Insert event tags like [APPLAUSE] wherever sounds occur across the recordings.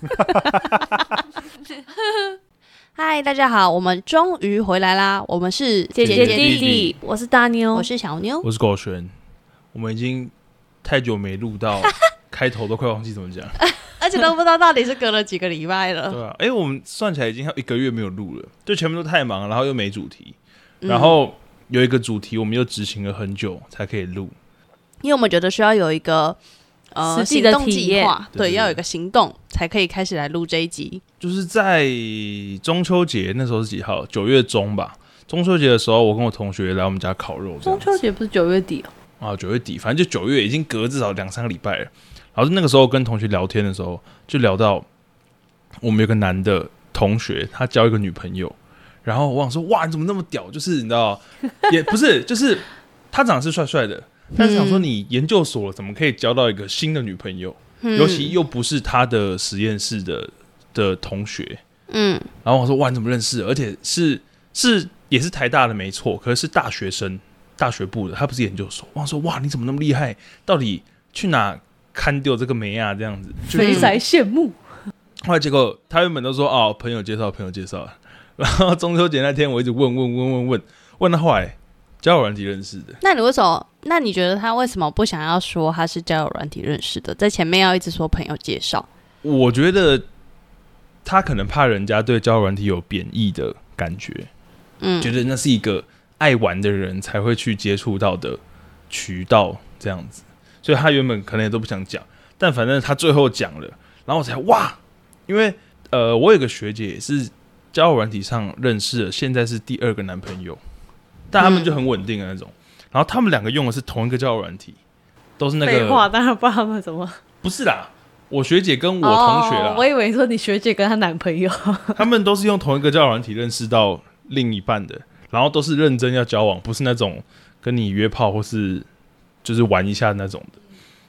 [LAUGHS] 嗨，大家好，我们终于回来啦！我们是姐姐弟弟弟，我是大妞，我是小妞。我是狗璇，我们已经太久没录到，[LAUGHS] 开头都快忘记怎么讲。[LAUGHS] 而且都不知道到底是隔了几个礼拜了。对啊，哎、我们算起来已经有一个月没有录了，就前面都太忙，然后又没主题，嗯然后有一个主题我们又执行了很久才可以录。因为我们觉得需要有一个呃实际的行动体验计划，对，对对要有一个行动才可以开始来录这一集。就是在中秋节那时候是几号？九月中吧。中秋节的时候，我跟我同学来我们家烤肉，中秋节不是九月底哦，啊，九月底，反正就九月，已经隔至少两三个礼拜了。然后那个时候跟同学聊天的时候，就聊到我们有个男的同学，他交一个女朋友，然后我想说，哇，你怎么那么屌？就是你知道，也不是，就是他长得是帅帅的，但是想说你研究所，怎么可以交到一个新的女朋友？嗯尤其又不是他的实验室的的同学。嗯，然后我说，哇，你怎么认识的？而且是是也是台大的没错，可是是大学生，大学部的，他不是研究所。我想说，哇，你怎么那么厉害？到底去哪看掉这个梅啊？这样子，就肥宅羡慕。后来结果他原本都说哦，朋友介绍，朋友介绍。[LAUGHS] 然后中秋节那天，我一直问问问问问问到后来，交友软体认识的。那你为什么？那你觉得他为什么不想要说他是交友软体认识的，在前面要一直说朋友介绍？我觉得他可能怕人家对交友软体有贬义的感觉，嗯，觉得那是一个爱玩的人才会去接触到的渠道，这样子。所以他原本可能也都不想讲，但反正他最后讲了，然后我才哇，因为呃，我有个学姐也是交友软体上认识的，现在是第二个男朋友，但他们就很稳定的那种。然后他们两个用的是同一个交友软体，都是那个废话，个当然不知道他们怎么。不是啦，我学姐跟我同学啦，哦我以为说你学姐跟她男朋友。[LAUGHS] 他们都是用同一个交友软体认识到另一半的，然后都是认真要交往，不是那种跟你约炮或是就是玩一下那种的。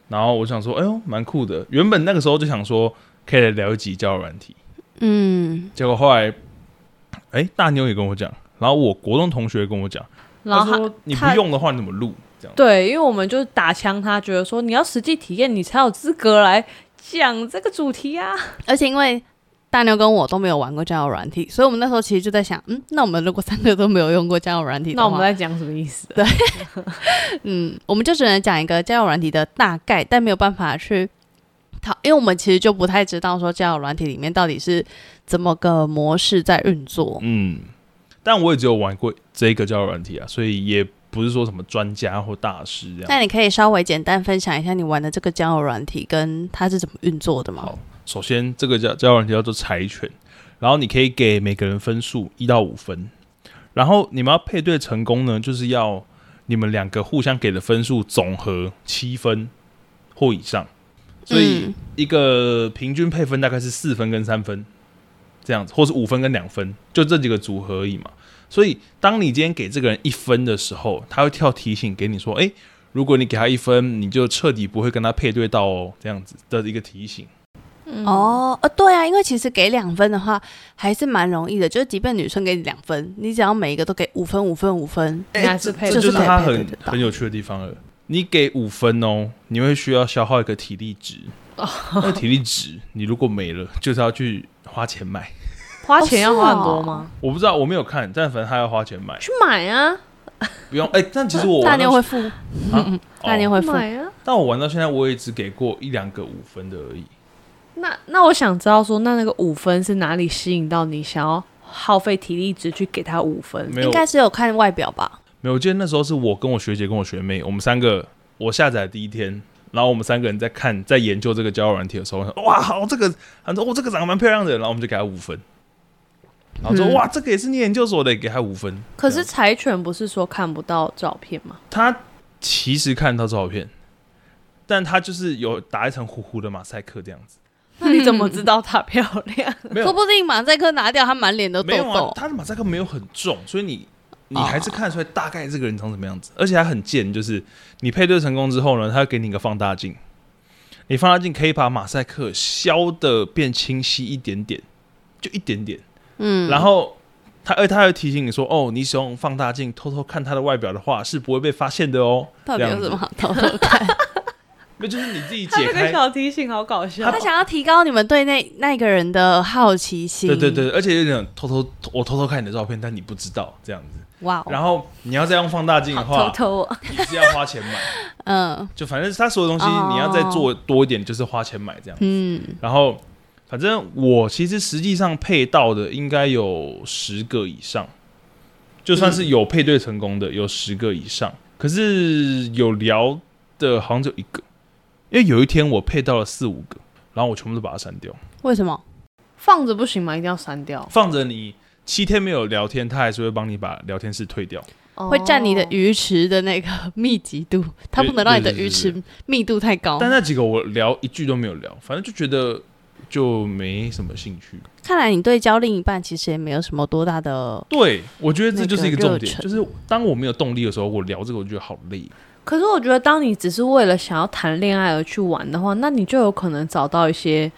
然后我想说，哎呦，蛮酷的。原本那个时候就想说，可以来聊一集交友软体，嗯，结果后来，哎，大妞也跟我讲，然后我国中同学跟我讲，然后他他说你不用的话，你怎么录？这样对，因为我们就是打枪他，觉得说你要实际体验，你才有资格来讲这个主题啊。而且因为大牛跟我都没有玩过交友软体，所以我们那时候其实就在想，嗯，那我们如果三个都没有用过交友软体，那我们在讲什么意思？对 [LAUGHS] 嗯，我们就只能讲一个交友软体的大概，但没有办法去讨，因为我们其实就不太知道说交友软体里面到底是怎么个模式在运作。嗯，但我也只有玩过这一个交友软体啊，所以也不是说什么专家或大师这样。那你可以稍微简单分享一下你玩的这个交友软体跟它是怎么运作的吗？好首先，这个叫交友软体叫做柴犬，然后你可以给每个人分数一到五分，然后你们要配对成功呢，就是要你们两个互相给的分数总和七分或以上，所以嗯一个平均配分大概是四分跟三分这样子，或是五分跟两分，就这几个组合而已嘛。所以当你今天给这个人一分的时候，他会跳提醒给你说，诶，如果你给他一分，你就彻底不会跟他配对到哦，这样子的一个提醒。哦，呃，对啊，因为其实给两分的话还是蛮容易的，就是即便女生给你两分，你只要每一个都给五分、五分、五分，应该是配这就就是是他很很有趣的地方了。你给五分哦，你会需要消耗一个体力值。那个体力值，你如果没了，就是要去花钱买。花钱要花很多吗？我不知道，我没有看，但反正他要花钱买，去买啊，不用。哎、但其实我 [LAUGHS] 大年会付，[LAUGHS] 大年会付。买啊。但我玩到现在，我也只给过一两个五分的而已。那那我想知道说，那那个五分是哪里吸引到你，想要耗费体力值去给他五分？应，该是有看外表吧？没有。我记得那时候是我跟我学姐跟我学妹，我们三个，我下载第一天，然后我们三个人在看在研究这个交友软体的时候，我说哇，好，这个，他说哦，这个长得蛮漂亮的，然后我们就给他五分。然后说、嗯哇，这个也是你研究所的，给他五分。可是柴犬不是说看不到照片吗？他其实看到照片，但他就是有打一层糊糊的马赛克这样子。那你怎么知道她漂亮？[LAUGHS] 说不定马赛克拿掉，他满脸都痘没有啊痘，。他的马赛克没有很重，所以你你哦还是看得出来大概这个人长什么样子。而且还很贱，就是你配对成功之后呢，他会给你一个放大镜，你放大镜可以把马赛克消的变清晰一点点，就一点点。嗯，然后他，而他还会提醒你说，哦，你使用放大镜偷偷看他的外表的话，是不会被发现的哦。到底有什么好偷偷看？[LAUGHS] 那就是你自己他这个解开。小提醒好搞笑他。想要提高你们对那那个人的好奇心。对对，对，而且有点偷偷，我偷偷看你的照片，但你不知道这样子。哇哦，然后你要再用放大镜的话，偷偷，你是要花钱买。[LAUGHS] 嗯就反正他所有东西哦你要再做多一点，就是花钱买这样。嗯，然后反正我其实实际上配到的应该有十个以上，就算是有配对成功的有十个以上，可是有聊的好像只有一个，因为有一天我配到了四五个，然后我全部都把它删掉，为什么？放着不行吗？一定要删掉，放着你七天没有聊天，他还是会帮你把聊天室退掉。会占你的哦鱼池的那个密集度，它不能让你的鱼池密度太高。但那几个我聊一句都没有聊，反正就觉得就没什么兴趣。看来你对交另一半其实也没有什么多大的，对，我觉得这就是一个重点，就是当我没有动力的时候，我聊这个我觉得好累。可是我觉得，当你只是为了想要谈恋爱而去玩的话，那你就有可能找到一些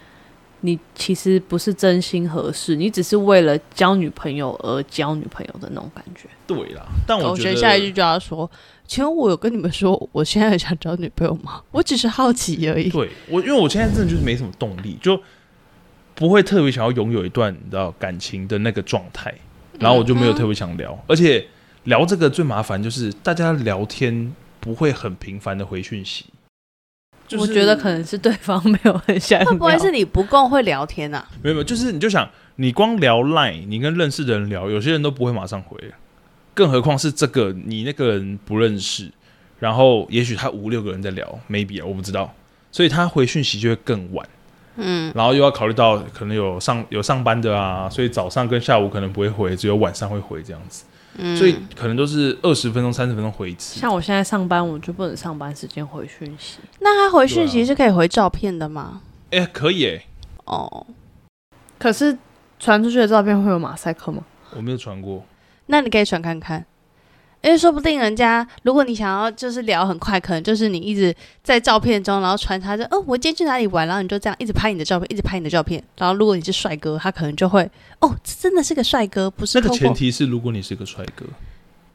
你其实不是真心合适，你只是为了交女朋友而交女朋友的那种感觉。对啦，但我我觉得下一句就要说：“请问我有跟你们说我现在想找女朋友吗？我只是好奇而已。对我，因为我现在真的就是没什么动力，就不会特别想要拥有一段你知道感情的那个状态，然后我就没有特别想聊，而且聊这个最麻烦就是大家聊天不会很频繁的回讯息。就是我觉得可能是对方没有很想要，会不会是你不够会聊天啊？没有没有，就是你就想，你光聊 Line，你跟认识的人聊，有些人都不会马上回，更何况是这个你那个人不认识，然后也许他五六个人在聊，maybe 啊，我不知道，所以他回讯息就会更晚，嗯，然后又要考虑到可能有上有上班的啊，所以早上跟下午可能不会回，只有晚上会回这样子，嗯所以可能都是二十分钟、三十分钟回一次。像我现在上班，我就不能上班时间回讯息。那他回讯息是可以回照片的吗？哎、可以哎、哦，可是传出去的照片会有马赛克吗？我没有传过，那你可以传看看，因为说不定人家如果你想要就是聊很快，可能就是你一直在照片中，然后传他就哦，我今天去哪里玩，然后你就这样一直拍你的照片，一直拍你的照片，然后如果你是帅哥，他可能就会哦，这真的是个帅哥，不是那个前提是如果你是个帅哥，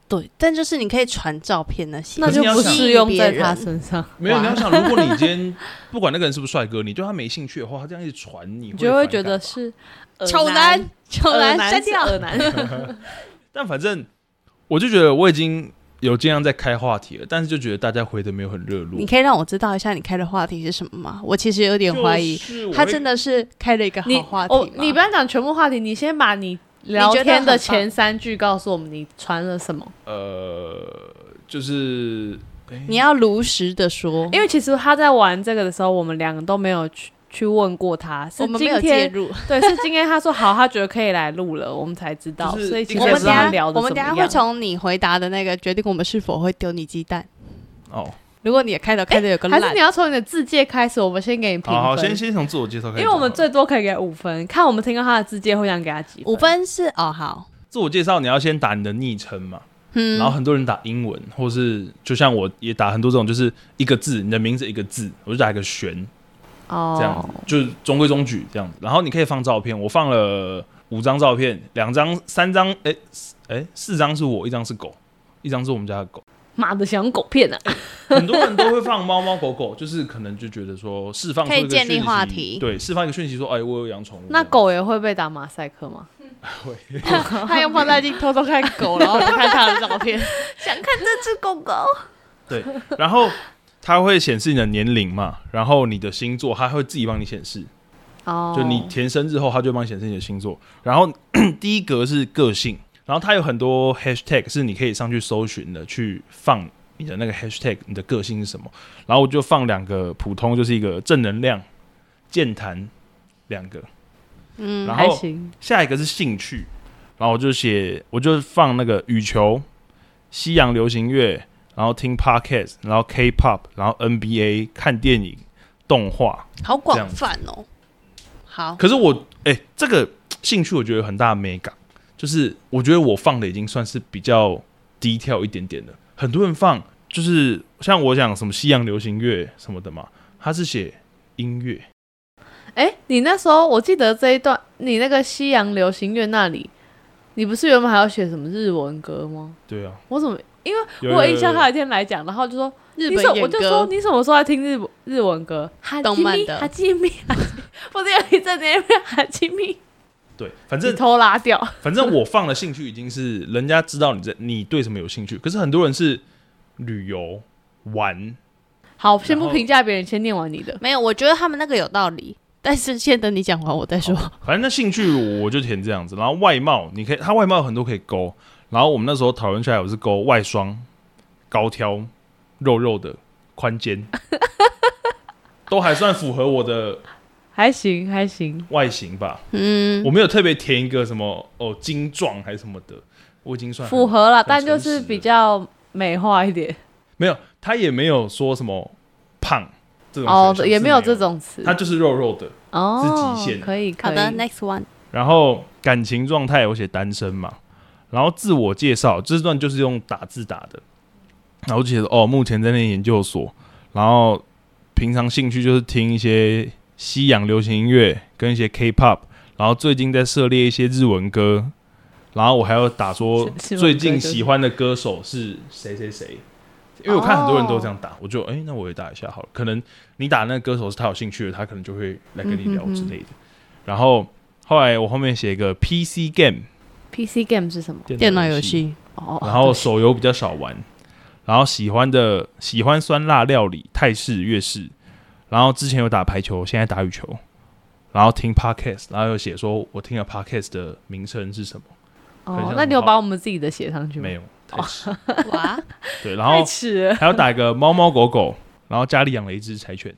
对，但就是你可以传照片那些，那就不是用在他身上，[LAUGHS] 没有，你要想，如果你今天 [LAUGHS] 不管那个人是不是帅哥，你对他没兴趣的话，他这样一直传，你你就会觉得是丑男，丑男删掉。[LAUGHS] 但反正我就觉得我已经有尽量在开话题了，但是就觉得大家回的没有很热络你。可以让我知道一下你开的话题是什么吗？我其实有点怀疑，就是我会他真的是开了一个好话题我吗你不要讲全部话题，你先把你聊觉得天的棒前三句告诉我们，你传了什么？呃，就是你要如实的说，因为其实他在玩这个的时候，我们两个都没有去去问过他，是我们没有今天介入。对，是今天他说好，他觉得可以来录了，我们才知道，就是所以我们等下聊我们等下会从你回答的那个决定我们是否会丢你鸡蛋。哦，如果你的开头开的有个烂。还是你，要从你的自介开始，我们先给你评好先，先从自我介绍开始。因。为我们最多可以给五分，看我们听到他的自介会想给他几五分是哦好，自我介绍，你要先打你的昵称嘛，嗯，然后很多人打英文，或是就像我也打很多这种，就是一个字，你的名字一个字，我就打一个玄，哦，这样子，就是中规中矩这样子。然后你可以放照片，我放了五张照片，两张、三张，哎、四哎、四张是我，一张是狗，一张是我们家的狗。妈的想狗片啊！很多人都会放猫猫狗狗，就是可能就觉得说释放出一个可以建立话题对，释放一个讯息说，哎，我有养宠物。那狗也会被打马赛克吗？[LAUGHS] 会，他用放大镜偷偷看狗，然后看他的照片。[LAUGHS] 想看这只狗狗，对，然后它会显示你的年龄嘛，然后你的星座，它会自己帮你显示。哦就你填生日后，它就帮你显示你的星座。然后 [CLEARS THROAT] 第一格是个性，然后它有很多 hashtag 是你可以上去搜寻的，去放你的那个 hashtag，你的个性是什么。然后我就放两个普通，就是一个正能量、健谈两个，嗯然后还行，下一个是兴趣，然后我就写，我就放那个羽球、西洋流行乐，然后听 podcast，然后 K-pop，然后 NBA，看电影、动画。好广泛哦。好，可是我，哎、这个兴趣我觉得有很大的美感，就是我觉得我放的已经算是比较低调一点点的。很多人放就是像我讲什么西洋流行乐什么的嘛，他是写音乐，哎、你那时候我记得这一段，你那个西洋流行乐那里，你不是原本还要写什么日文歌吗？对啊，我怎么？因为我有印象，有他有一天来讲，然后就说日你什本演我就说，你什么时候在听日日文歌？哈动漫的哈基米，哈基米，不是有一阵子那边哈基米，对，反你正偷拉掉。反正我放的兴趣已经是人家知道你在你对什么有兴趣，可是很多人是旅游玩，好，先不然后评价别人，先念完你的。没有，我觉得他们那个有道理，[LAUGHS] 但是先等你讲完我再说。反正那兴趣我就填这样子，然后外貌你可以，他外貌有很多可以勾，然后我们那时候讨论出来，我是勾外双、高挑、肉肉的、宽肩，[LAUGHS] 都还算符合我的还行，还行。外形吧。嗯，我没有特别填一个什么哦精壮还是什么的，我已经算符合了，但就是比较美化一点。没有，他也没有说什么胖这种哦也没有这种词。他就是肉肉的。哦，是极限可以，可以。好的，next one。然后感情状态我写单身嘛，然后自我介绍这段就是用打字打的，然后就写哦，目前在念研究所，然后平常兴趣就是听一些西洋流行音乐跟一些 K-pop，然后最近在涉猎一些日文歌，然后我还要打说最近喜欢的歌手是谁谁谁。因为我看很多人都这样打，我就哎、那我也打一下好了。可能你打那个歌手是他有兴趣的，他可能就会来跟你聊之类的。然后后来我后面写一个 PC game PC game 是什么？电脑游，戏，哦，然后手游比较少玩，然后喜欢的喜欢酸辣料理、泰式、粤式，然后之前有打排球，现在打羽球，然后听 podcast，然后又写说我听了 podcast 的名称是什么？哦那你有把我们自己的写上去吗？没有。[LAUGHS] 哇，对，然后。还要打一个猫猫狗狗，然后家里养了一只柴犬，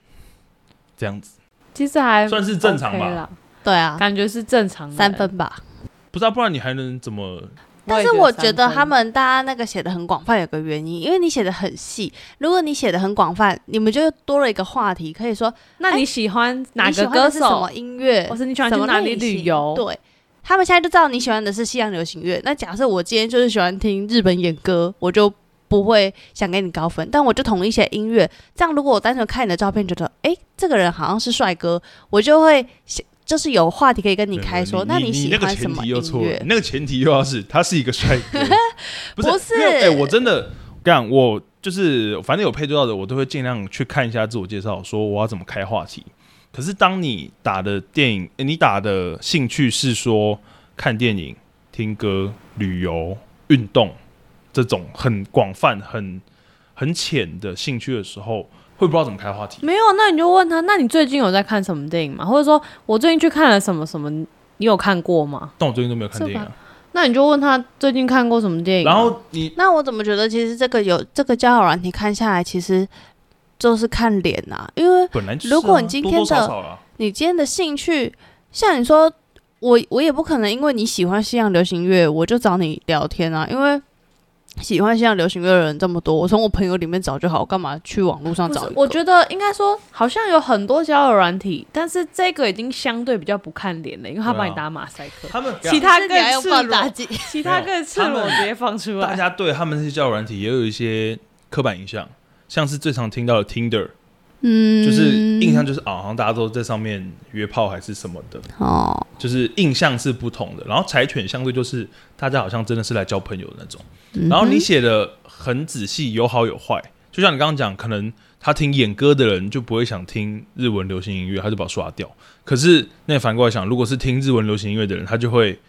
这样子其实还算是正常吧？啦，对啊，感觉是正常的。三分吧。不知道，不然你还能怎么？但是我觉得他们大家那个写的很广泛，有个原因，因为你写的很细。如果你写的很广泛，你们就多了一个话题，可以说那你喜欢哪个歌手什么？音乐，或是你喜欢什么去哪里旅游？对，他们现在就知道你喜欢的是西洋流行乐。那假设我今天就是喜欢听日本演歌，我就不会想给你高分，但我就统一写音乐。这样，如果我单纯看你的照片，觉得诶这个人好像是帅哥，我就会想就是有话题可以跟你开说。那你喜欢什么音乐你？那个前提又要是他是一个帅哥，[LAUGHS] 不是哎、我真的干，我就是反正有配对到的，我都会尽量去看一下自我介绍，说我要怎么开话题。可是当你打的电影，你打的兴趣是说看电影、听歌、旅游、运动这种很广泛、很很浅的兴趣的时候，会不知道怎么开话题。没有，那你就问他，那你最近有在看什么电影吗？或者说我最近去看了什么什么，你有看过吗？但我最近都没有看电影啊。那你就问他最近看过什么电影啊、然后你那我怎么觉得其实这个有这个交友软体看下来，其实就是看脸啊，因为本来就是啊、如果你今天多多少的你今天的兴趣，像你说，我我也不可能因为你喜欢西洋流行乐，我就找你聊天啊，因为喜欢现在流行乐的人这么多，我从我朋友里面找就好，我干嘛去网络上找？我觉得应该说，好像有很多交友软体，但是这个已经相对比较不看脸了，因为他帮你打马赛克，他们其他更赤裸，放大镜，其他更赤 [LAUGHS] 裸直接放出来。大家对他们那些交友软体也有一些刻板印象，像是最常听到的 Tinder，嗯就是印象就是啊，好像大家都在上面约炮还是什么的，哦，就是印象是不同的。然后柴犬相对就是大家好像真的是来交朋友的那种。嗯然后你写的很仔细，有好有坏。就像你刚刚讲，可能他听演歌的人就不会想听日文流行音乐，他就把我刷掉。可是那反过来想，如果是听日文流行音乐的人，他就会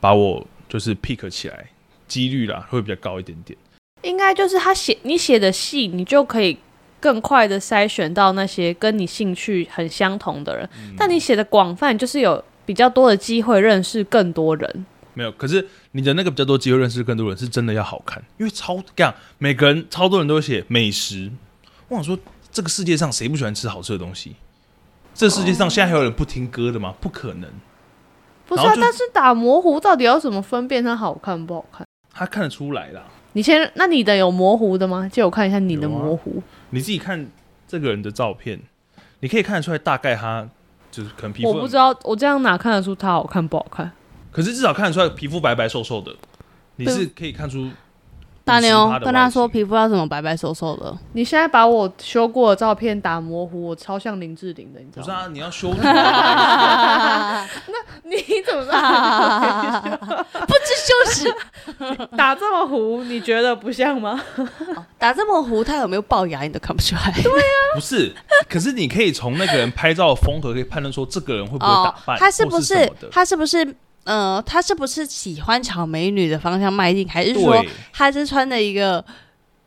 把我就是 pick 起来，几率啦会比较高一点点。应该就是他写你写的细，你就可以更快的筛选到那些跟你兴趣很相同的人。嗯但你写的广泛，就是有比较多的机会认识更多人。没有，可是你的那个比较多机会认识更多人，是真的要好看，因为超这样，每个人超多人都会写美食。我想说，这个世界上谁不喜欢吃好吃的东西？这世界上现在还有人不听歌的吗？不可能，不是啊，但是打模糊到底要怎么分辨它好看不好看？他看得出来啦。你先，那你的有模糊的吗？借我看一下你的模糊。你自己看这个人的照片，你可以看得出来大概他就是可能皮肤，我不知道，我这样哪看得出他好看不好看？可是至少看得出来皮肤白白瘦瘦的，你是可以看出大妞跟他说皮肤要怎么白白瘦瘦的，你现在把我修过的照片打模糊，我超像林志玲的，你知道吗？不是啊，你要修图啊，[LAUGHS] 你怎么办？[LAUGHS] 不知羞耻。[LAUGHS] 打这么糊，你觉得不像吗？打这么糊，他有没有龅牙你都看不出来。对啊不是，可是你可以从那个人拍照的风格可以判断说这个人会不会打扮，哦他是不是他是不是呃，他是不是喜欢朝美女的方向迈进，还是说对。他是穿的一个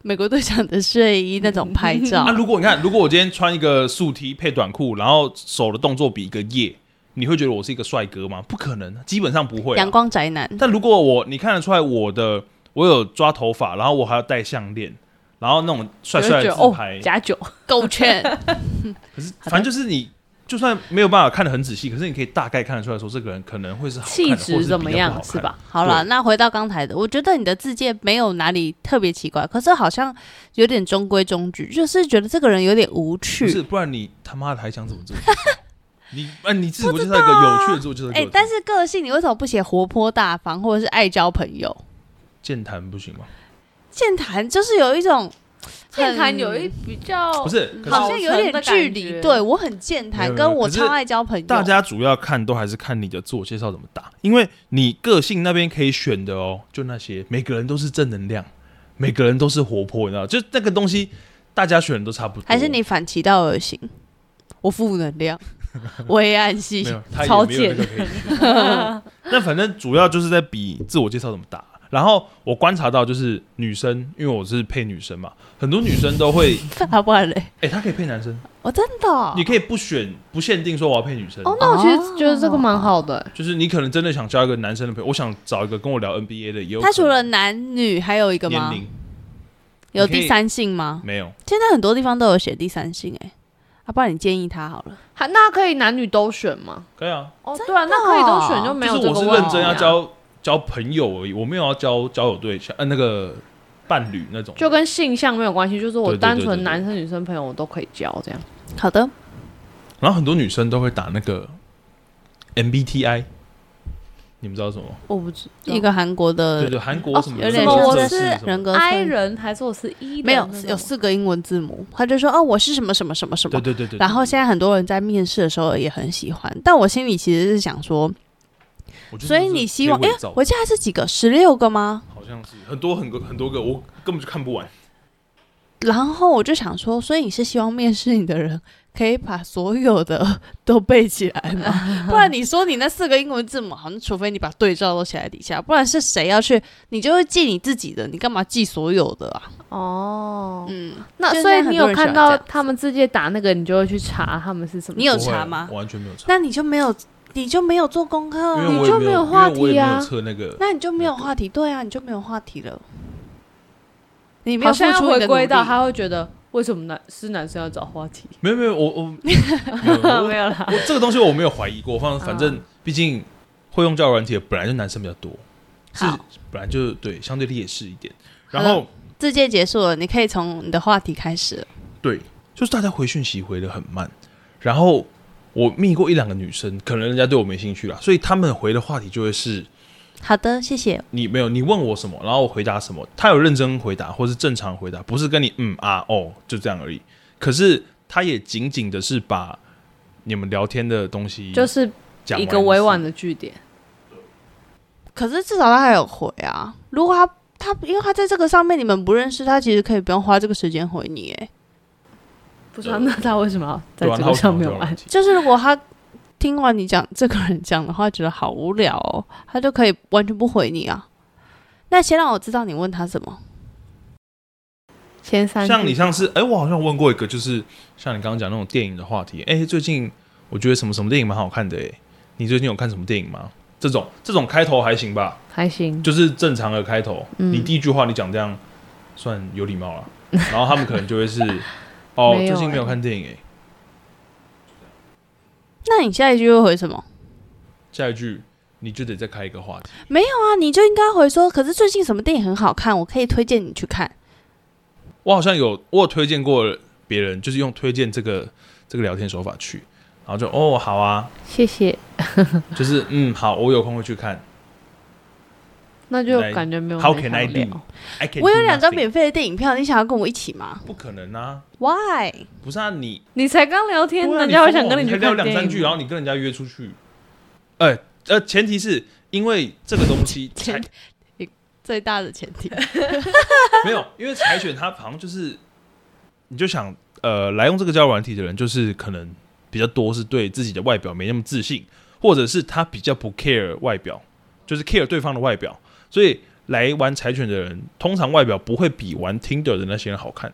美国队长的睡衣那种拍照 [LAUGHS] 那、？如果你看，如果我今天穿一个素 T 配短裤，然后手的动作比一个耶，你会觉得我是一个帅哥吗？不可能，基本上不会、阳啊。光宅男，但如果我你看得出来我的我有抓头发，然后我还要戴项链，然后那种帅帅的就会觉得哦自拍，假酒，勾圈。[LAUGHS] 可是反正就是你就算没有办法看得很仔细，可是你可以大概看得出来说这个人可能会是好气质怎么？样是吧？好了，那回到刚才的，我觉得你的字界没有哪里特别奇怪，可是好像有点中规中矩，就是觉得这个人有点无不是，不然你他妈的还想怎么自我介绍？你啊，你自我介绍一个有趣的自我介绍给哎。但是个性你为什么不写活泼大方，或者是爱交朋友？健谈不行吗？健谈就是有一种健谈有一比较不是，好像有点距离，对我很健谈，跟我超爱交朋友。大家主要看都还是看你的自我介绍怎么打，因为你个性那边可以选的哦，就那些每个人都是正能量，每个人都是活泼，你知道，就那个东西大家选的都差不多。还是你反其道而行，我负能量，我黑暗 [LAUGHS] 系超没有那个可以选。[LAUGHS] 那反正主要就是在比自我介绍怎么打。然后我观察到，就是女生，因为我是配女生嘛，很多女生都会，[LAUGHS] 他不然嘞，哎、她可以配男生，我真的哦你可以不选，不限定说我要配女生。哦，那我其实觉得这个蛮好的、就是你可能真的想交一个男生的朋友，我想找一个跟我聊 NBA 的，也有他除了男女还有一个吗？年龄有第三性吗？没有，现在很多地方都有写第三性、哎，啊，不然你建议他好了。还那可以男女都选吗？可以啊，哦，对啊，那可以都选就没有就是我是。认真要交交朋友而已，我没有要交交友对象，呃，那个伴侣那种。就跟性向没有关系，就是我单纯男生女生朋友我都可以交这样。好的，然后很多女生都会打那个 MBTI，你们知道什么？我不知一个韩国的对对，韩国什么有点像测是人格 I 人还是我是 E 没有有四个英文字母，他就说哦，我是什么什么什么什么。对对对对。然后现在很多人在面试的时候也很喜欢，但我心里其实是想说，所以你希望，哎、可以伪造我记得是几个，十六个吗？好像是很多很多很多个，我根本就看不完。然后我就想说，所以你是希望面试你的人可以把所有的都背起来吗？[LAUGHS] 不然你说你那四个英文字母，好像除非你把对照都写在底下，不然是谁要去？你就会记你自己的，你干嘛记所有的啊？哦。嗯，那所以你有看到他们直接打那个，你就会去查他们是什么？你有查吗完全没有查，那你就没有，你就没有做功课因啊，为我也没有就没有话题啊测那个。那你就没有话题，对啊，你就没有话题了。你没有付好像要回出你的努力归到他会觉得为什么男是男生要找话题？没有没有，我我没有我 [LAUGHS] 没有啦，我这个东西我没有怀疑过，反反嗯正毕竟会用交友软体的本来就男生比较多，是本来就对相对劣势一点。然后字界结束了，你可以从你的话题开始。对，就是大家回讯息回的很慢，然后我密过一两个女生，可能人家对我没兴趣啦，所以他们回的话题就会是好的，谢谢。你没有你问我什么，然后我回答什么，他有认真回答或是正常回答，不是跟你嗯啊哦就这样而已。可是他也仅仅的是把你们聊天的东西 [LAUGHS] 就是讲一个委婉的。的句点。可是至少他还有回啊。如果他他因为他在这个上面你们不认识，他其实可以不用花这个时间回你。哎，不知道，那他为什么要在对啊，这个上面玩？就是如果他听完你讲这个人讲的话，觉得好无聊哦，他就可以完全不回你啊。那先让我知道你问他什么。前三像你像是，哎、我好像问过一个，就是像你刚刚讲那种电影的话题，哎、最近我觉得什么什么电影蛮好看的、哎，你最近有看什么电影吗？这种这种开头还行吧，还行，就是正常的开头。嗯你第一句话你讲这样，算有礼貌了。然后他们可能就会是，哦，最近没有哎看电影、哎，那你下一句会回什么？下一句你就得再开一个话题。没有啊，你就应该回说，可是最近什么电影很好看，我可以推荐你去看。我好像有我有推荐过别人，就是用推荐这个这个聊天手法去，然后就哦好啊，谢谢。[LAUGHS] 就是嗯好，我有空会去看。那就感觉没有 How 很 can I do？I can 我有两张免费的电影票，你想要跟我一起吗不可能啊！？Why？不是啊，你你才刚聊天，人家会想跟你聊两三句，然后你跟人家约出去。哎、呃，前提是因为这个东西才 [LAUGHS] 前最大的前提。[LAUGHS] 没有，因为柴犬它好像就是，你就想呃，来用这个交友软体的人，就是可能比较多是对自己的外表没那么自信，或者是他比较不 care 外表，就是 care 对方的外表，所以来玩柴犬的人，通常外表不会比玩 Tinder 的那些人好看。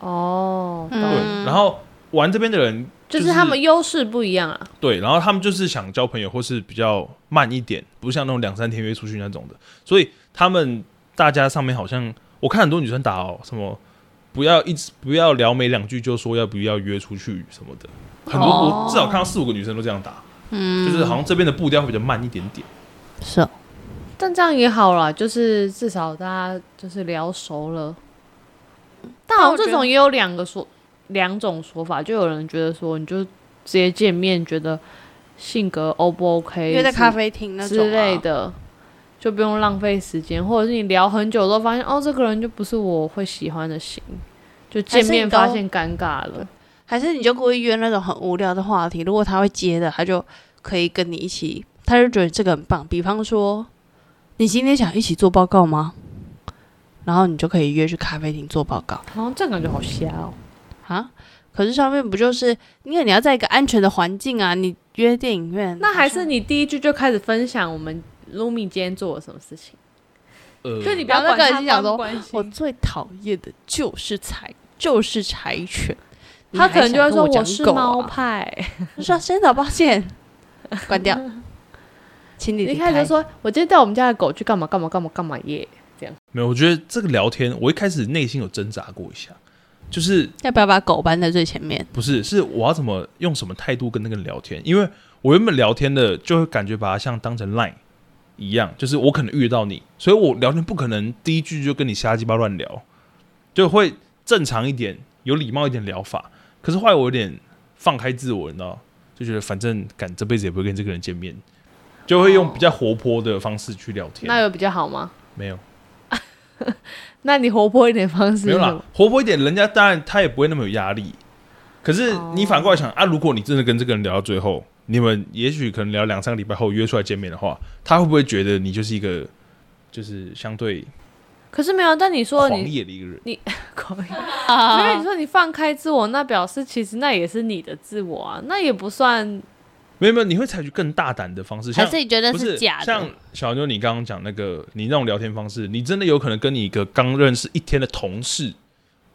哦，对，然后玩这边的人就是他们优势不一样啊。对，然后他们就是想交朋友，或是比较慢一点，不像那种两三天约出去那种的，所以他们大家上面好像我看很多女生打哦，什么不要一直不要聊没两句就说要不要约出去什么的，很多、哦我至少看到四五个女生都这样打，嗯，就是好像这边的步调会比较慢一点点。是。哦但这样也好啦，就是至少大家就是聊熟了。但好像这种也有两个说两种说法，就有人觉得说，你就直接见面，觉得性格 O 不 OK，之约在咖啡厅那种啊之类。的，就不用浪费时间，或者是你聊很久都发现哦，这个人就不是我会喜欢的型，就见面发现尴尬了。还是你就故意约那种很无聊的话题，如果他会接的，他就可以跟你一起，他就觉得这个很棒。比方说，你今天想一起做报告吗？然后你就可以约去咖啡厅做报告然后这样感觉好瞎哦。啊。可是上面不就是因为你要在一个安全的环境啊？你约电影院，那还是你第一句就开始分享我们 Lumi 今天做了什么事情，呃，就你不要然后那管他个人讲说我最讨厌的就是柴，就是柴犬。他可能就会说我我是猫派，[LAUGHS] 就说先找抱歉，关掉，请你离开一开始就说我今天带我们家的狗去干嘛干嘛干嘛干嘛耶，这样没有，我觉得这个聊天，我一开始内心有挣扎过一下，就是要不要把狗搬在最前面？不是，是我要怎么用什么态度跟那个人聊天？因为我原本聊天的就会感觉把它像当成 Line 一样，就是我可能遇到你，所以我聊天不可能第一句就跟你瞎鸡巴乱聊，就会正常一点、有礼貌一点聊法。可是后来我有点放开自我，你知道，就觉得反正敢这辈子也不会跟这个人见面，就会用比较活泼的方式去聊天。那有比较好吗？没有，[LAUGHS] 那你活泼一点方式没有啦活泼一点，人家当然他也不会那么有压力。可是你反过来想、啊，如果你真的跟这个人聊到最后，你们也许可能聊两三个礼拜后约出来见面的话，他会不会觉得你就是一个就是相对可是没有，但你说狂你野的一个人？可 [LAUGHS] [LAUGHS] 以，因为你说你放开自我，那表示其实那也是你的自我啊，那也不算没有没有，你会采取更大胆的方式，像还是你觉得不是假的？像小妞你刚刚讲那个你那种聊天方式，你真的有可能跟你一个刚认识一天的同事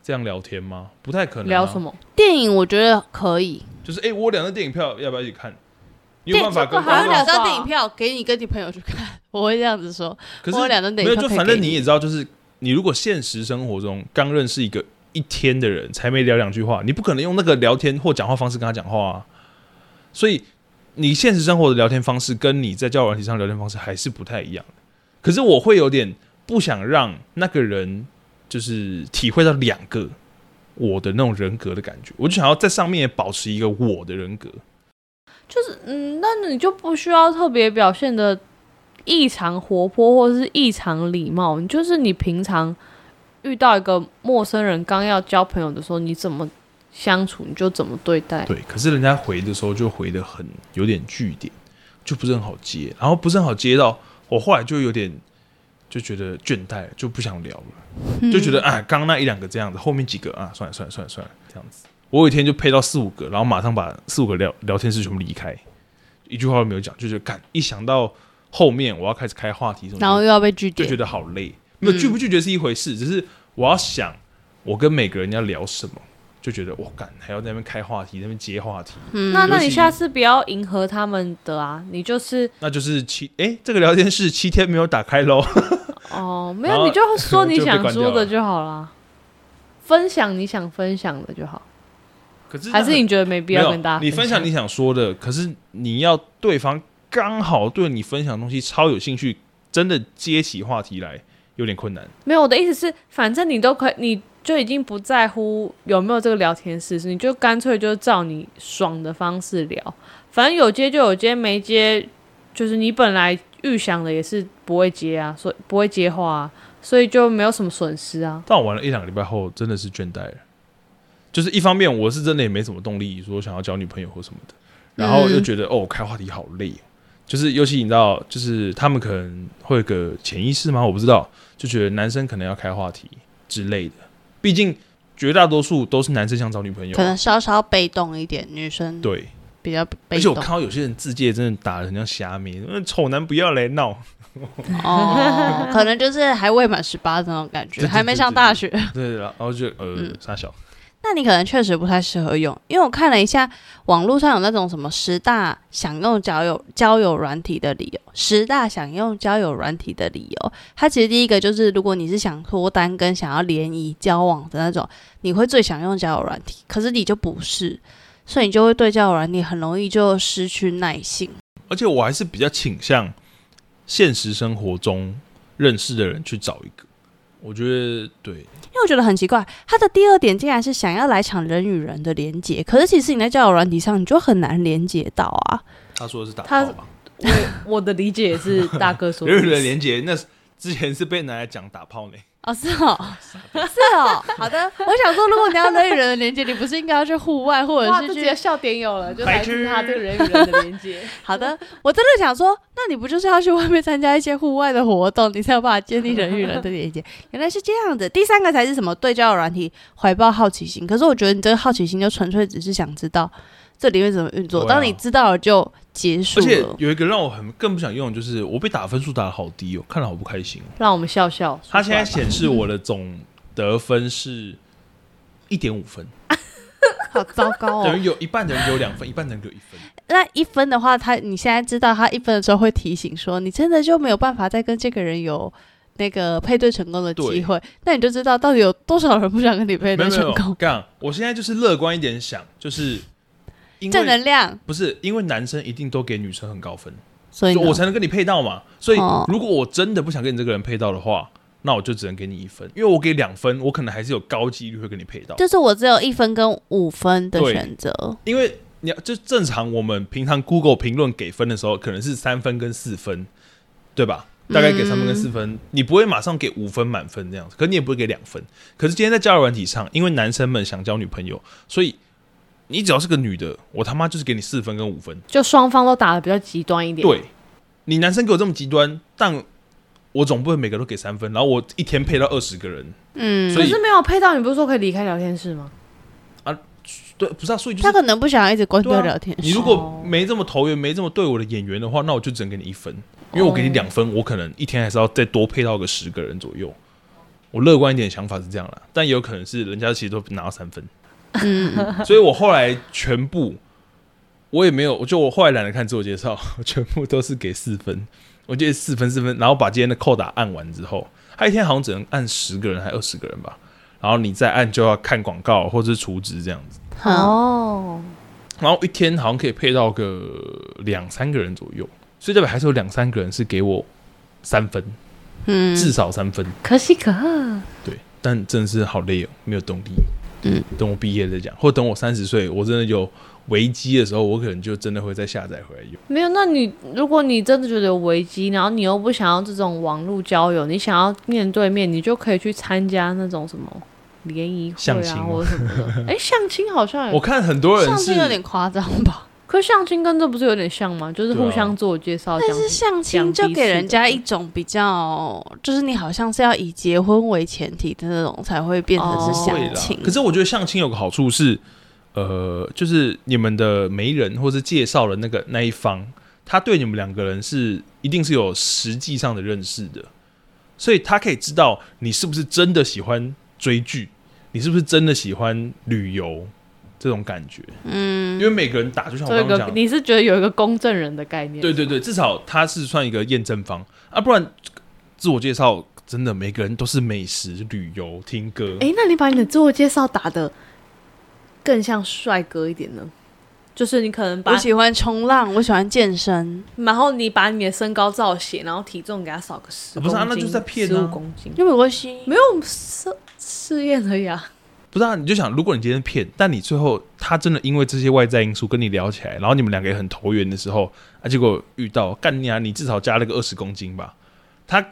这样聊天吗？不太可能、啊聊什？么。电影我觉得可以，就是哎、诶我有两张电影票，要不要一起看？你有电办法跟这个还有我有两张电影票给你跟你朋友去看，[LAUGHS] 我会这样子说。可是我有两张电没就反正你也知道，就是你如果现实生活中刚认识一个一天的人，才没聊两句话，你不可能用那个聊天或讲话方式跟他讲话啊。所以你现实生活的聊天方式跟你在交友软体上聊天方式还是不太一样的。可是我会有点不想让那个人就是体会到两个我的那种人格的感觉，我就想要在上面保持一个我的人格。就是嗯，那你就不需要特别表现的异常活泼或者是异常礼貌，你就是你平常遇到一个陌生人刚要交朋友的时候，你怎么相处你就怎么对待。对，可是人家回的时候就回的很有点据点，就不是很好接，然后不是很好接到，我后来就有点就觉得倦怠，就不想聊了，就觉得啊，刚刚那一两个这样子，后面几个啊，算了算了算了算了，这样子。我有一天就配到四五个，然后马上把四五个聊聊天室全部离开，一句话都没有讲，就觉得干，一想到后面我要开始开话题什么的，然后又要被拒绝，就觉得好累。没有拒不拒绝是一回事，只是我要想我跟每个人要聊什么，就觉得我干还要在那边开话题，那边接话题，嗯。那那你下次不要迎合他们的啊，你就是那就是七哎、这个聊天室七天没有打开喽。[LAUGHS] 哦，没有你就说你想说的就好啦，分享你想分享的就好，可是还是你觉得没必要跟大家你分享你想说的，可是你要对方刚好对你分享的东西超有兴趣，真的接起话题来有点困难。没有，我的意思是，反正你都可以，你就已经不在乎有没有这个聊天室，你就干脆就照你爽的方式聊，反正有接就有接，没接就是你本来预想的也是不会接啊，所以不会接话啊，所以就没有什么损失啊。但我玩了一两个礼拜后，真的是倦怠了。就是一方面我是真的也没什么动力说想要交女朋友或什么的，然后又觉得、哦开话题好累。就是尤其你知道，就是他们可能会有个潜意识吗？我不知道，就觉得男生可能要开话题之类的。毕竟绝大多数都是男生想找女朋友可，能稍稍被动一点，女生对。比较被动。而且我看到有些人自介真的打的很像虾米，那丑男不要来闹。哦，可能就是还未满十八的那种感觉，[LAUGHS] 还没上大学。对，然后就呃嗯傻小，那你可能确实不太适合用，因为我看了一下网络上有那种什么十大想用交友交友软体的理由，十大想用交友软体的理由，它其实第一个就是如果你是想脱单跟想要联谊交往的那种，你会最想用交友软体，可是你就不是，所以你就会对交友软体很容易就失去耐性。而且我还是比较倾向现实生活中认识的人去找一个。我觉得对，因为我觉得很奇怪，他的第二点竟然是想要来抢人与人的连接，可是其实你在交友软体上，你就很难连接到啊。他说的是打他炮吗？[LAUGHS] 我我的理解也是大哥说的人与，人连接，那是之前是被拿来讲打炮呢。哦，是哦，[LAUGHS] 是哦，好的。我想说，如果你要人与人的连接，你不是应该要去户外，或，者是去？这几个笑点有了，就来白痴自他这个人与人的连接。[LAUGHS] 好的，我真的想说，那你不就是要去外面参加一些户外的活动，你才有办法建立人与人的连接？[LAUGHS] 原来是这样子。第三个才是什么？对交友软体怀抱好奇心。可是我觉得你这个好奇心就纯粹只是想知道这里面怎么运作。啊当你知道了就结束而且了。有一个让我很更不想用，就是我被打分数打的好低哦，看了好不开心哦。让我们笑笑。他现在显示我的总得分是一点五分，[LAUGHS] 好糟糕哦。等于有一半的人给我两分，一半的人给我一分。那一分的话，他你现在知道他一分的时候会提醒说，你真的就没有办法再跟这个人有那个配对成功的机会，那你就知道到底有多少人不想跟你配对有没有，成功。干，我现在就是乐观一点想，就是因正能量，不是因为男生一定都给女生很高分，所以我才能跟你配到嘛。所以哦如果我真的不想跟你这个人配到的话，那我就只能给你一分，因为我给两分，我可能还是有高几率会跟你配到。就是我只有一分跟五分的选择。因为你要就正常，我们平常 Google 评论给分的时候，可能是三分跟四分，对吧？大概给三分跟四分，你不会马上给五分满分这样子，可你也不会给两分。可是今天在交友软体上，因为男生们想交女朋友，所以你只要是个女的，我他妈就是给你四分跟五分。就双方都打的比较极端一点。对，你男生给我这么极端，但我总不会每个都给三分，然后我一天配到二十个人，嗯，所以可是没有配到，你不是说可以离开聊天室吗？啊对，不是啊，所以就是他可能不想要一直关对啊掉聊天室。你如果没这么投缘，没这么对我的演员的话，那我就只能给你一分，因为我给你两分，我可能一天还是要再多配到个十个人左右。我乐观一点的想法是这样啦，但也有可能是人家其实都拿到三分，嗯，所以我后来全部我也没有，就我后来懒得看自我介绍，我 [LAUGHS] 全部都是给四分，我记得四分四分，然后把今天的扣打按完之后，他一天好像只能按十个人还二十个人吧，然后你再按就要看广告或者是储值这样子。好，哦，然后一天好像可以配到个两三个人左右，所以代表还是有两三个人是给我三分，嗯，至少三分。可喜可贺。对，但真的是好累哦，没有动力。嗯，等我毕业再讲，或等我三十岁，我真的有危机的时候，我可能就真的会再下载回来用。没有，那你如果你真的觉得有危机，然后你又不想要这种网络交友，你想要面对面，你就可以去参加那种什么联谊会啊，或者什么的。哎、相亲好像，我看很多人相是亲有点夸张吧？可是相亲跟这不是有点像吗？就是互相自我介绍。但是相亲就给人家一种比较，就是你好像是要以结婚为前提的那种，才会变成是相亲。可是我觉得相亲有个好处是，呃，就是你们的媒人或是介绍的那个那一方，他对你们两个人是一定是有实际上的认识的，所以他可以知道你是不是真的喜欢追剧，你是不是真的喜欢旅游这种感觉。嗯，因为每个人打，就像我刚刚，讲，你是觉得有一个公证人的概念？对对对，至少他是算一个验证方啊，不然自我介绍真的每个人都是美食、旅游、听歌。哎、那你把你的自我介绍打的更像帅哥一点呢？就是你可能把我，喜欢冲浪，我喜欢健身，然后你把你的身高造写，然后体重给他少个十、啊不是啊那就是在骗啊十五公斤，又没关系。没有试试验而已啊。不是啊，你就想，如果你今天骗，但你最后他真的因为这些外在因素跟你聊起来，然后你们两个也很投缘的时候，啊，结果遇到干你啊，你至少加了个二十公斤吧，他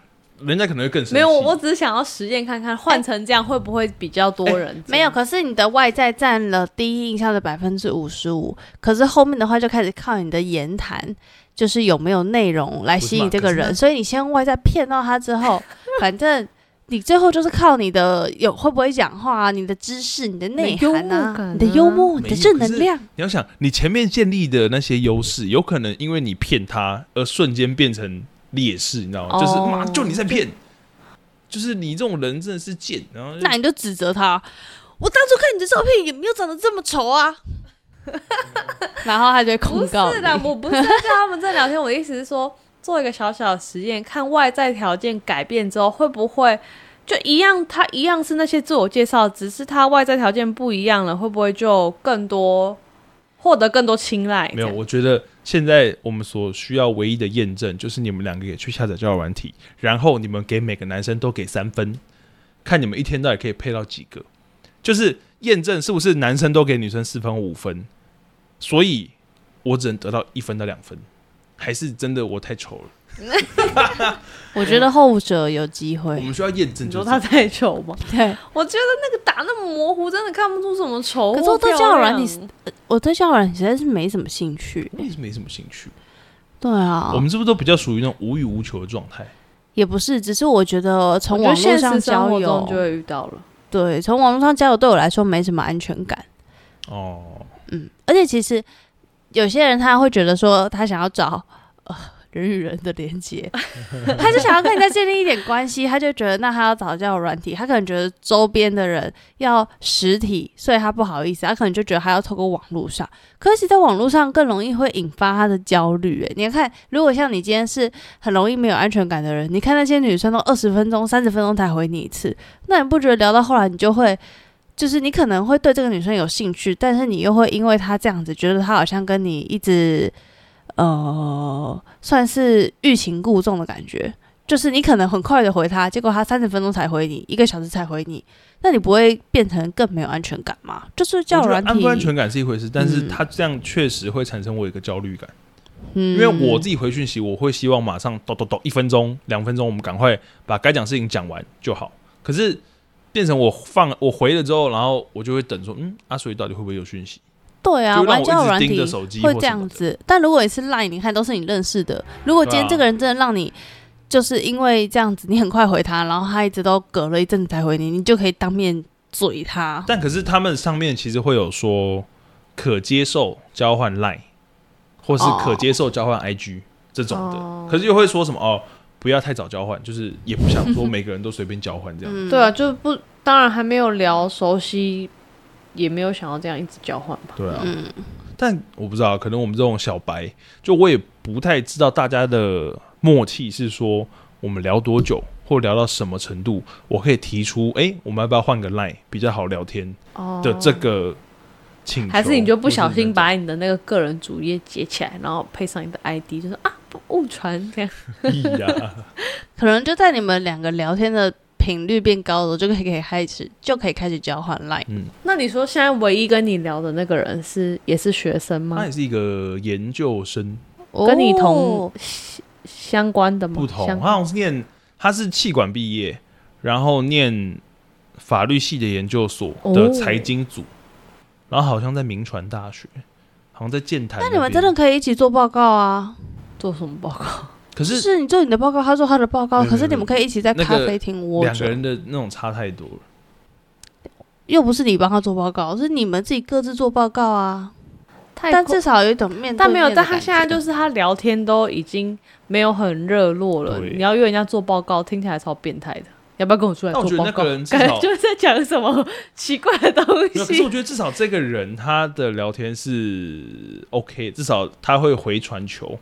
人家可能会更生气。没有，我只是想要实验看看，换成这样会不会比较多人、[LAUGHS] 没有，，可是你的外在占了第一印象的百分之五十五，可是后面的话就开始靠你的言谈、就是有没有内容来吸引这个人，所以你先用外在骗到他之后，[LAUGHS] 反正你最后就是靠你的有会不会讲话啊，你的知识、你的内涵啊，你的幽默、啊你的正能量。你要想，你前面建立的那些优势，有可能因为你骗他而瞬间变成劣势，你知道吗？哦就是妈，就你在骗，就是你这种人真的是贱，然后那你就指责他，我当初看你的照片也没有长得这么丑啊，[LAUGHS] 然后他就会控不告是的，我不是在跟他们在聊天。我的意思是说，做一个小小的实验，看外在条件改变之后，会不会就一样？他一样是那些自我介绍，只是他外在条件不一样了，会不会就更多获得更多青睐？没有。我觉得现在我们所需要唯一的验证，就是你们两个也去下载交友软体，然后你们给每个男生都给三分，看你们一天到底可以配到几个，就是验证是不是男生都给女生四分五分，所以我只能得到一分到两分，还是真的我太丑了？[LAUGHS] 我觉得后者有机会。我们需要验证，就是你说他太丑吗？对我觉得那个打那么模糊，真的看不出什么丑可是我对漂交友软亮体我对交友软体实在是没什么兴趣。我也是没什么兴趣。对啊，我们是不是都比较属于那种无欲无求的状态？也不是，只是我觉得从网络上交友，就会遇到了。对，从网络上交友对我来说没什么安全感。哦，嗯，而且其实有些人他会觉得说，他想要找呃人与人的连接，[LAUGHS] 他就想要跟你再建立一点关系，他就觉得那他要找交友软体，他可能觉得周边的人要实体，所以他不好意思，他可能就觉得他要透过网络上，可是其在网络上更容易会引发他的焦虑。诶，你看，如果像你今天是很容易没有安全感的人，你看那些女生都二十分钟、三十分钟才回你一次，那你不觉得聊到后来你就会？就是你可能会对这个女生有兴趣，但是你又会因为她这样子，觉得她好像跟你一直呃，算是欲擒故纵的感觉。就是你可能很快的回她，结果她三十分钟才回你，一个小时才回你，那你不会变成更没有安全感吗？就是交友我觉软体，安不安全感是一回事，但是嗯他这样确实会产生我一个焦虑感，嗯因为我自己回讯息，我会希望马上咚咚咚一分钟、两分钟，我们赶快把该讲事情讲完就好。可是变成我放我回了之后，然后我就会等说，嗯，阿、啊、所以到底会不会有讯息？对啊，玩交友软体一直盯着手机会这样子。但如果你是 Line，你看都是你认识的。如果今天这个人真的让你，就是因为这样子，你很快回他，然后他一直都隔了一阵子才回你，你就可以当面嘴他。但可是他们上面其实会有说可接受交换 Line，或是可接受交换 IG 这种的，哦可是又会说什么哦，不要太早交换，就是也不想说每个人都随便交换这样。嗯。对啊，就不当然还没有聊熟悉，也没有想要这样一直交换吧。对啊，嗯，但我不知道，可能我们这种小白，就我也不太知道大家的默契是说我们聊多久，或聊到什么程度，我可以提出，哎、我们要不要换个 line 比较好聊天哦。的这个请求，还是你就不小心把你的那个个人主页截起来，然后配上你的 ID，就是啊不误传这样。[LAUGHS] 可能就在你们两个聊天的频率变高了，就可以开始就可以开始交换 Line。嗯，那你说现在唯一跟你聊的那个人是也是学生吗他也？是一个研究生，跟你同哦相关的吗？不同，他好像是念他是气管毕业，然后念法律系的研究所的哦财经组，然后好像在民传大学，好像在建台那边。你们真的可以一起做报告啊？做什么报告？可是是你做你的报告，他做他的报告，可是你们可以一起在咖啡厅窝着，两个人的那种差太多了。又不是你帮他做报告，是你们自己各自做报告啊。但至少有一种面对但没有，但他现在就是他聊天都已经没有很热络了。你要约人家做报告，听起来超变态的。要不要跟我出来但我觉得做报告？那个人感觉就是在讲什么奇怪的东西，可是我。觉得至少这个人他的聊天是 OK，至少他会回传球。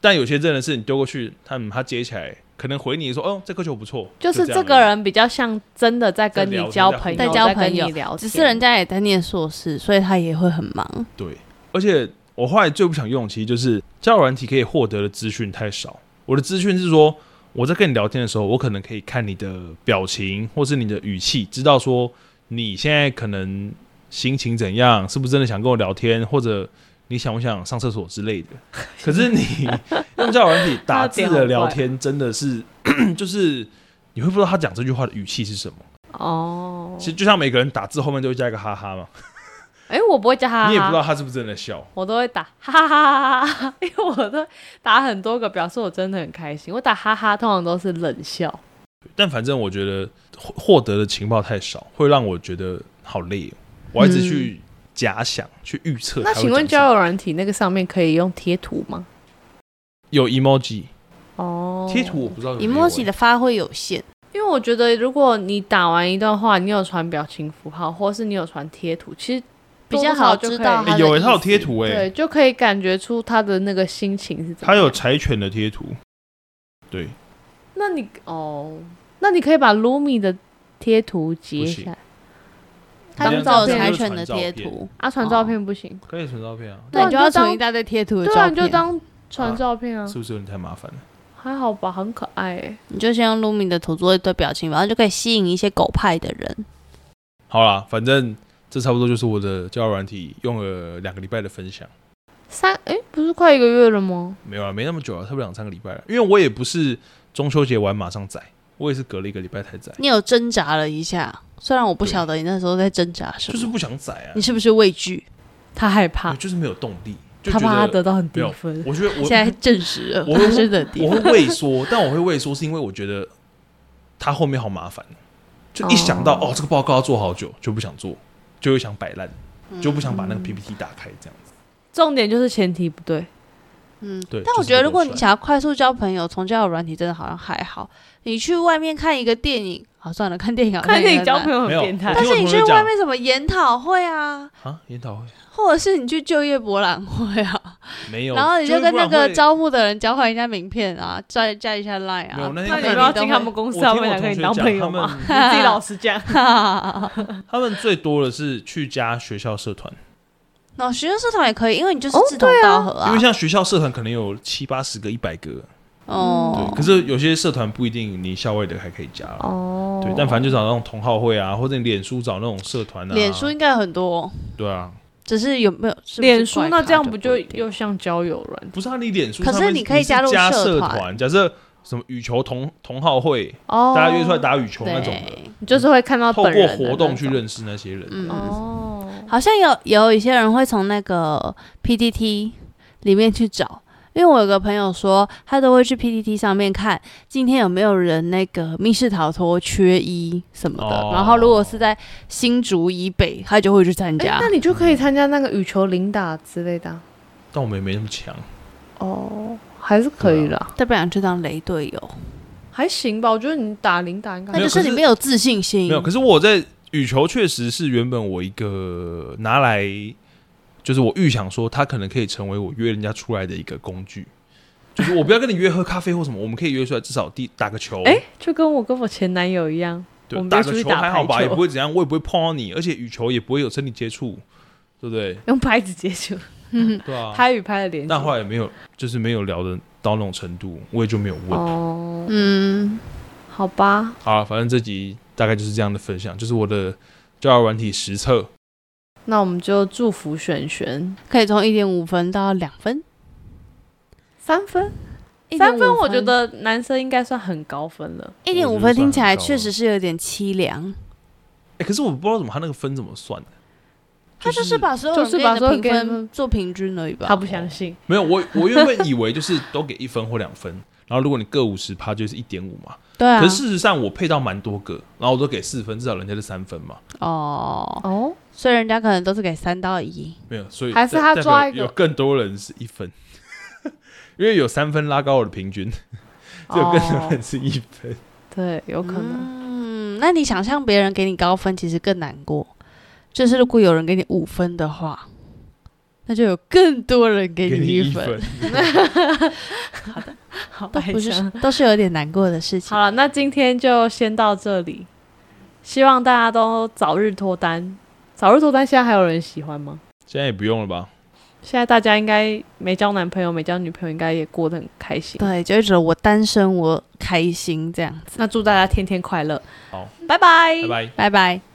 但有些真的是你丢过去，他们他接起来，可能回你说哦这颗球不错，就是这个人比较像真的在跟你交朋友，在交朋友你聊，只是人家也在念硕士，所以他也会很忙。对，而且我后来最不想用，其实就是交友软体可以获得的资讯太少。我的资讯是说，我在跟你聊天的时候，我可能可以看你的表情或是你的语气，知道说你现在可能心情怎样，是不是真的想跟我聊天，或者你想不想上厕所之类的。[LAUGHS] 可是你 [LAUGHS] 用交友软体打字的聊天，真的是 [CLEARS THROAT] 就是你会不知道他讲这句话的语气是什么。哦其，实就像每个人打字后面都会加一个哈哈嘛，哎、我不会加哈哈，[LAUGHS] 你也不知道他是不是真的笑。我都会打哈哈哈哈哈哈，因为我都打很多个，表示我真的很开心。我打哈哈通常都是冷笑。但反正我觉得获获得的情报太少，会让我觉得好累、哦。我一直去假想、去预测。那请问交友软体那个上面可以用贴图吗？有 emoji 哦，贴图，我不知道有有 emoji 的发挥有限，因为我觉得如果你打完一段话，你有传表情符号，或是你有传贴图，其实比较好知道有欸，他有贴图哎、对，就可以感觉出他的那个心情是怎么样。他有柴犬的贴图。对，那你哦，那你可以把 Lumi 的贴图截下来，它当只有柴照片犬的贴图，啊，传照片不行。可以传照片啊，那你就要当存一大堆贴图的对啊，片。你就当传照片啊，是不是有点太麻烦了？还好吧，很可爱哎。你就先用 Lumi 的图做一堆表情，然后就可以吸引一些狗派的人。好啦，反正这差不多就是我的交友软体用了两个礼拜的分享。三哎，不是快一个月了吗？没有啊，没那么久啊，差不多两三个礼拜了。因为我也不是中秋节完马上载，我也是隔了一个礼拜才宰，你有挣扎了一下，虽然我不晓得你那时候在挣扎什么，就是不想宰啊。你，是不是畏惧？他害怕？我，就是没有动力，就他怕他得得到很低分。我觉得我 [LAUGHS] 现在证实了，我会他是的地我会。畏缩，但我会畏缩是因为我觉得他后面好麻烦，就一想到哦。这个报告要做好久，就不想做，就会想摆烂，就不想把那个 PPT 打开这样子。重点就是前提不对，嗯，对，但我觉得如果你想要快速交朋友，从交友软体真的好像还好。你去外面看一个电影，好算了，看电影好看电影交朋友很没有变态。但是你去外面什么研讨会啊，啊研讨会或者是你去就业博览会啊，[LAUGHS] 没有，然后你就跟那个招募的人交换一下名片啊，加加一下 line 啊。没有那你不要都会进他们公司我啊，我想听我同学跟你当朋友讲他们吗？你自己老实讲。他们最多的是去加学校社团，哦，学生社团也可以，因为你就是哦志同道合啊。因为像学校社团可能有七八十个、一百个，哦。对。，可是有些社团不一定你校外的还可以加，哦。对。但反正就找那种同好会啊，或者你脸书找那种社团啊，脸书应该有很多，对啊，只是有没有脸书那这样不就又像交友软不是啊，你脸书可是你可以加入社社团假设什么羽球同同好会，哦？大家约出来打羽球那种的，你就是会看到透过本人的活动去认识那些人。嗯，哦。好像有有一些人会从那个 PTT 里面去找，因为我有个朋友说，他都会去 PTT 上面看今天有没有人那个密室逃脱缺一什么的，哦然后如果是在新竹以北，他就会去参哎加。那你就可以参加那个羽球领打之类的啊。但我们也没那么强，哦，还是可以啦，代表想去当雷队友，还行吧。我觉得你打零打应该那就是你没有自信心。没有。可是我在羽球确实是原本我一个拿来，就是我预想说它可能可以成为我约人家出来的一个工具。就是我不要跟你约喝咖啡或什么，我们可以约出来，至少第打个球。哎，就跟我跟我前男友一样，我对，打个球还好吧，也不会怎样，我也不会碰到你，而且羽球也不会有身体接触，对不对？用拍子接触，[LAUGHS] 对啊。拍与拍的连接。但后来也没有，就是没有聊的到那种程度，我也就没有问。哦，嗯，好吧，好了，反正这集大概就是这样的分享，就是我的交友软体实测。那我们就祝福璇璇可以从一点五分到两分，三分，1.5三分，我觉得男生应该算很高分了。一点五分听起来确实是有点凄凉。哎、可是我不知道怎么他那个分怎么算的。他就是把所有人就是把所有给你的评分做平均而已吧。他不相信，没有我，我原本以为就是都给一分或两分，然后如果你各五十趴就是一点五嘛。对啊可是，事实上我配到蛮多个，然后我都给四分，至少人家是三分嘛。哦，哦，所以人家可能都是给三到一。没有，所以还是他抓一个有更多人是一分，[LAUGHS] 因为有三分拉高我的平均，只有更多哦人是一分。对，有可能。嗯，那你想象别人给你高分，其实更难过。就是如果有人给你五分的话，那就有更多人给给你一一分，[LAUGHS] [LAUGHS] 好都不是都是有点难过的事情。好了，那今天就先到这里。希望大家都早日脱单。早日脱单，现在还有人喜欢吗？现在也不用了吧？现在大家应该没交男朋友、没交女朋友，应该也过得很开心。对，就会觉得我单身，我开心这样子。那祝大家天天快乐。好，拜拜拜拜。拜拜。